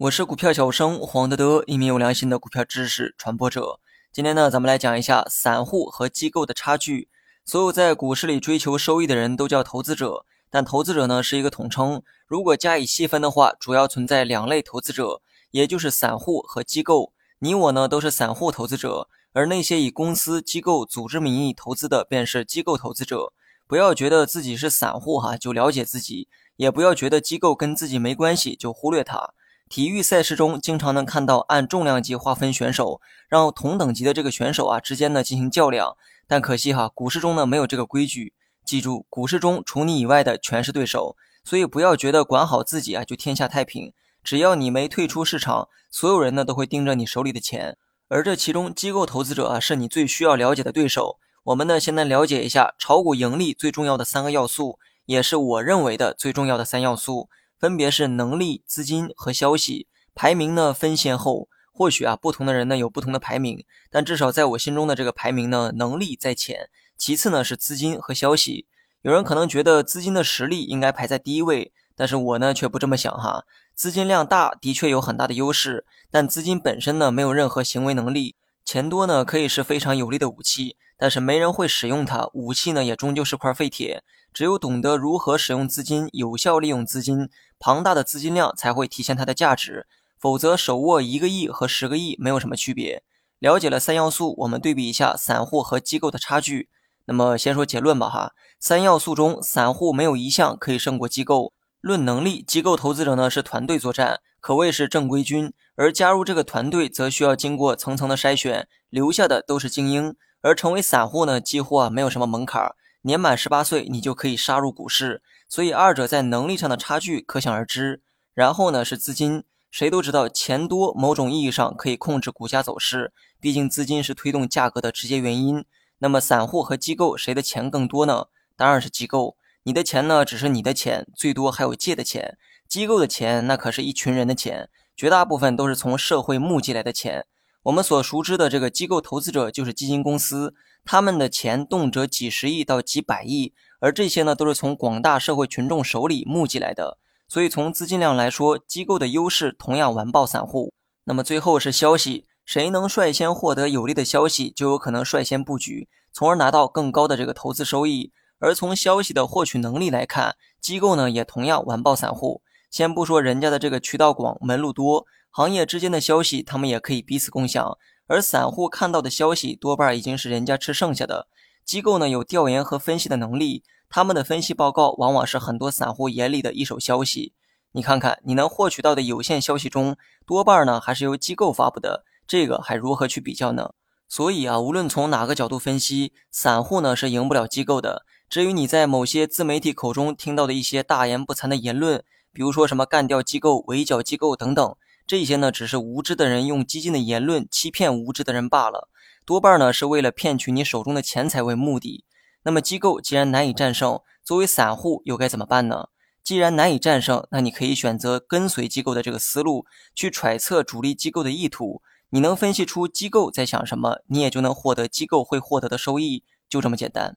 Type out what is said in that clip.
我是股票小生黄德德，一名有良心的股票知识传播者。今天呢，咱们来讲一下散户和机构的差距。所有在股市里追求收益的人都叫投资者，但投资者呢是一个统称。如果加以细分的话，主要存在两类投资者，也就是散户和机构。你我呢都是散户投资者，而那些以公司、机构、组织名义投资的便是机构投资者。不要觉得自己是散户哈就了解自己，也不要觉得机构跟自己没关系就忽略它。体育赛事中经常能看到按重量级划分选手，让同等级的这个选手啊之间呢进行较量。但可惜哈，股市中呢没有这个规矩。记住，股市中除你以外的全是对手，所以不要觉得管好自己啊就天下太平。只要你没退出市场，所有人呢都会盯着你手里的钱。而这其中，机构投资者啊是你最需要了解的对手。我们呢先来了解一下炒股盈利最重要的三个要素，也是我认为的最重要的三要素。分别是能力、资金和消息，排名呢分先后。或许啊，不同的人呢有不同的排名，但至少在我心中的这个排名呢，能力在前，其次呢是资金和消息。有人可能觉得资金的实力应该排在第一位，但是我呢却不这么想哈。资金量大的确有很大的优势，但资金本身呢没有任何行为能力。钱多呢可以是非常有力的武器，但是没人会使用它，武器呢也终究是块废铁。只有懂得如何使用资金，有效利用资金。庞大的资金量才会体现它的价值，否则手握一个亿和十个亿没有什么区别。了解了三要素，我们对比一下散户和机构的差距。那么先说结论吧哈，三要素中散户没有一项可以胜过机构。论能力，机构投资者呢是团队作战，可谓是正规军，而加入这个团队则需要经过层层的筛选，留下的都是精英。而成为散户呢，几乎啊没有什么门槛，年满十八岁你就可以杀入股市。所以二者在能力上的差距可想而知。然后呢是资金，谁都知道钱多，某种意义上可以控制股价走势，毕竟资金是推动价格的直接原因。那么散户和机构谁的钱更多呢？当然是机构。你的钱呢只是你的钱，最多还有借的钱。机构的钱那可是一群人的钱，绝大部分都是从社会募集来的钱。我们所熟知的这个机构投资者就是基金公司，他们的钱动辄几十亿到几百亿。而这些呢，都是从广大社会群众手里募集来的，所以从资金量来说，机构的优势同样完爆散户。那么最后是消息，谁能率先获得有利的消息，就有可能率先布局，从而拿到更高的这个投资收益。而从消息的获取能力来看，机构呢也同样完爆散户。先不说人家的这个渠道广、门路多，行业之间的消息他们也可以彼此共享，而散户看到的消息多半已经是人家吃剩下的。机构呢有调研和分析的能力，他们的分析报告往往是很多散户眼里的一手消息。你看看，你能获取到的有限消息中，多半呢还是由机构发布的，这个还如何去比较呢？所以啊，无论从哪个角度分析，散户呢是赢不了机构的。至于你在某些自媒体口中听到的一些大言不惭的言论，比如说什么干掉机构、围剿机构等等，这些呢只是无知的人用激进的言论欺骗无知的人罢了。多半呢是为了骗取你手中的钱财为目的。那么机构既然难以战胜，作为散户又该怎么办呢？既然难以战胜，那你可以选择跟随机构的这个思路，去揣测主力机构的意图。你能分析出机构在想什么，你也就能获得机构会获得的收益，就这么简单。